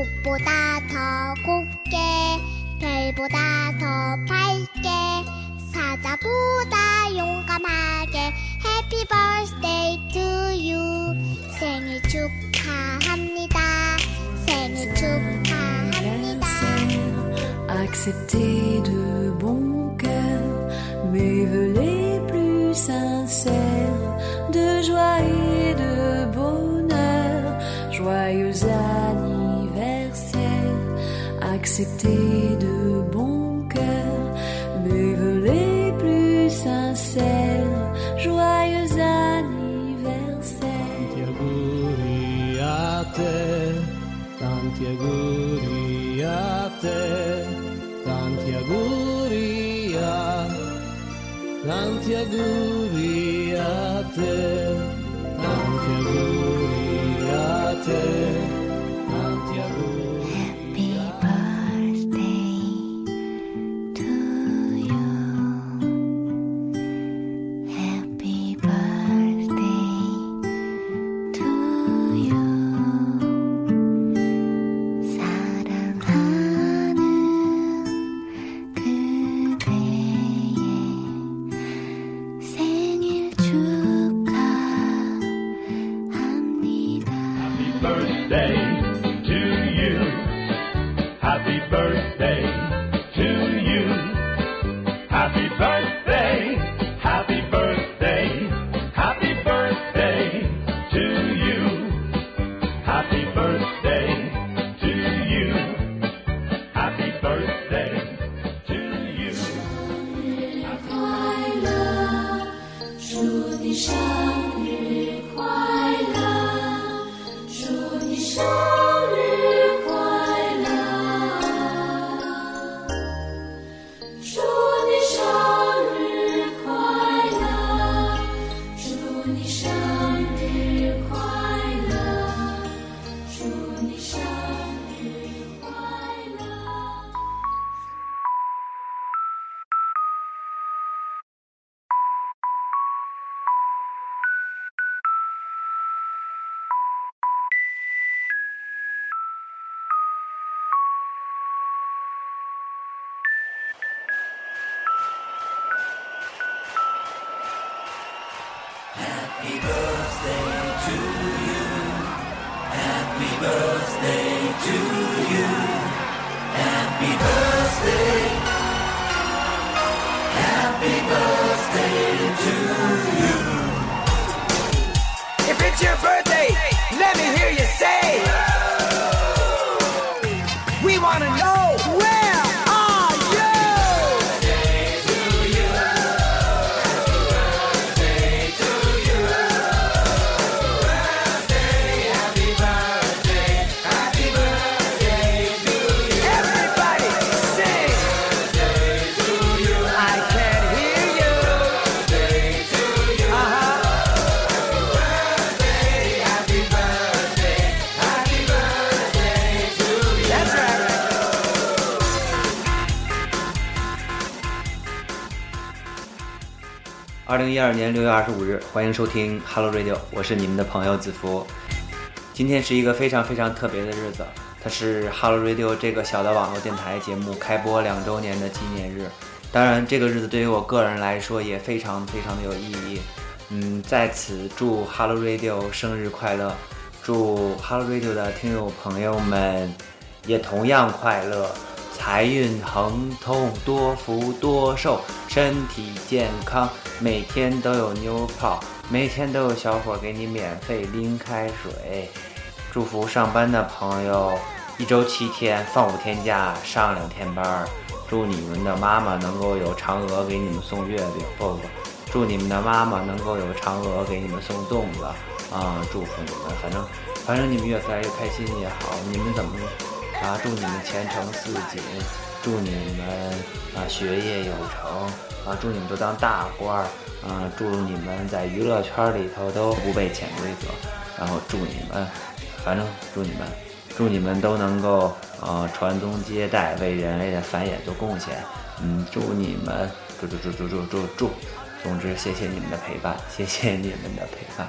꽃보다 더 곱게 별보다 더 밝게 사자보다 용감하게 birthday to you 생일 축하합니다 생일 축하합니다 accepter de bon cœur mes accepter de bon cœur mes les plus sincères. Joyeux anniversaire. Tanti auguri a te, tanti auguri a Happy birthday to you. Happy birthday to you. Happy birthday. Happy birthday to you. If it's your birthday, let me hear you 二零一二年六月二十五日，欢迎收听 Hello Radio，我是你们的朋友子福。今天是一个非常非常特别的日子，它是 Hello Radio 这个小的网络电台节目开播两周年的纪念日。当然，这个日子对于我个人来说也非常非常的有意义。嗯，在此祝 Hello Radio 生日快乐，祝 Hello Radio 的听友朋友们也同样快乐，财运亨通，多福多寿，身体健康，每天都有妞泡，每天都有小伙给你免费拎开水。祝福上班的朋友一周七天，放五天假，上两天班。祝你们的妈妈能够有嫦娥给你们送月饼，不不，祝你们的妈妈能够有嫦娥给你们送粽子啊！祝福你们，反正反正你们越来越开心也好，你们怎么啊？祝你们前程似锦，祝你们啊学业有成啊！祝你们都当大官儿啊！祝你们在娱乐圈里头都不被潜规则，然后祝你们，反正祝你们，祝你们都能够呃传宗接代，为人类的繁衍做贡献。嗯，祝你们，祝祝祝祝祝祝祝，总之谢谢你们的陪伴，谢谢你们的陪伴。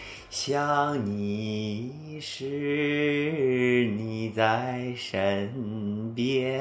想你时你在身边。